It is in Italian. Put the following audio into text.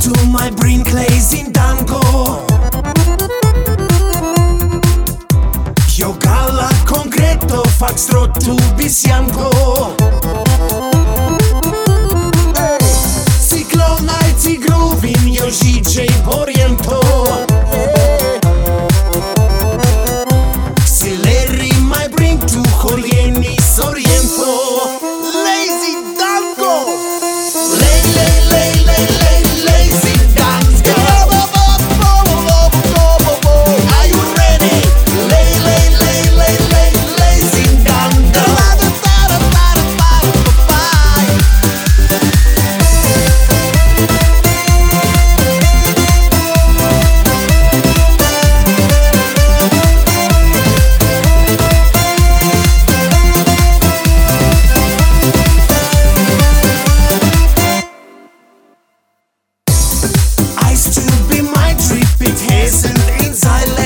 to my brain plays in tango Io galla concreto, foxtrot to bisianco missing things I.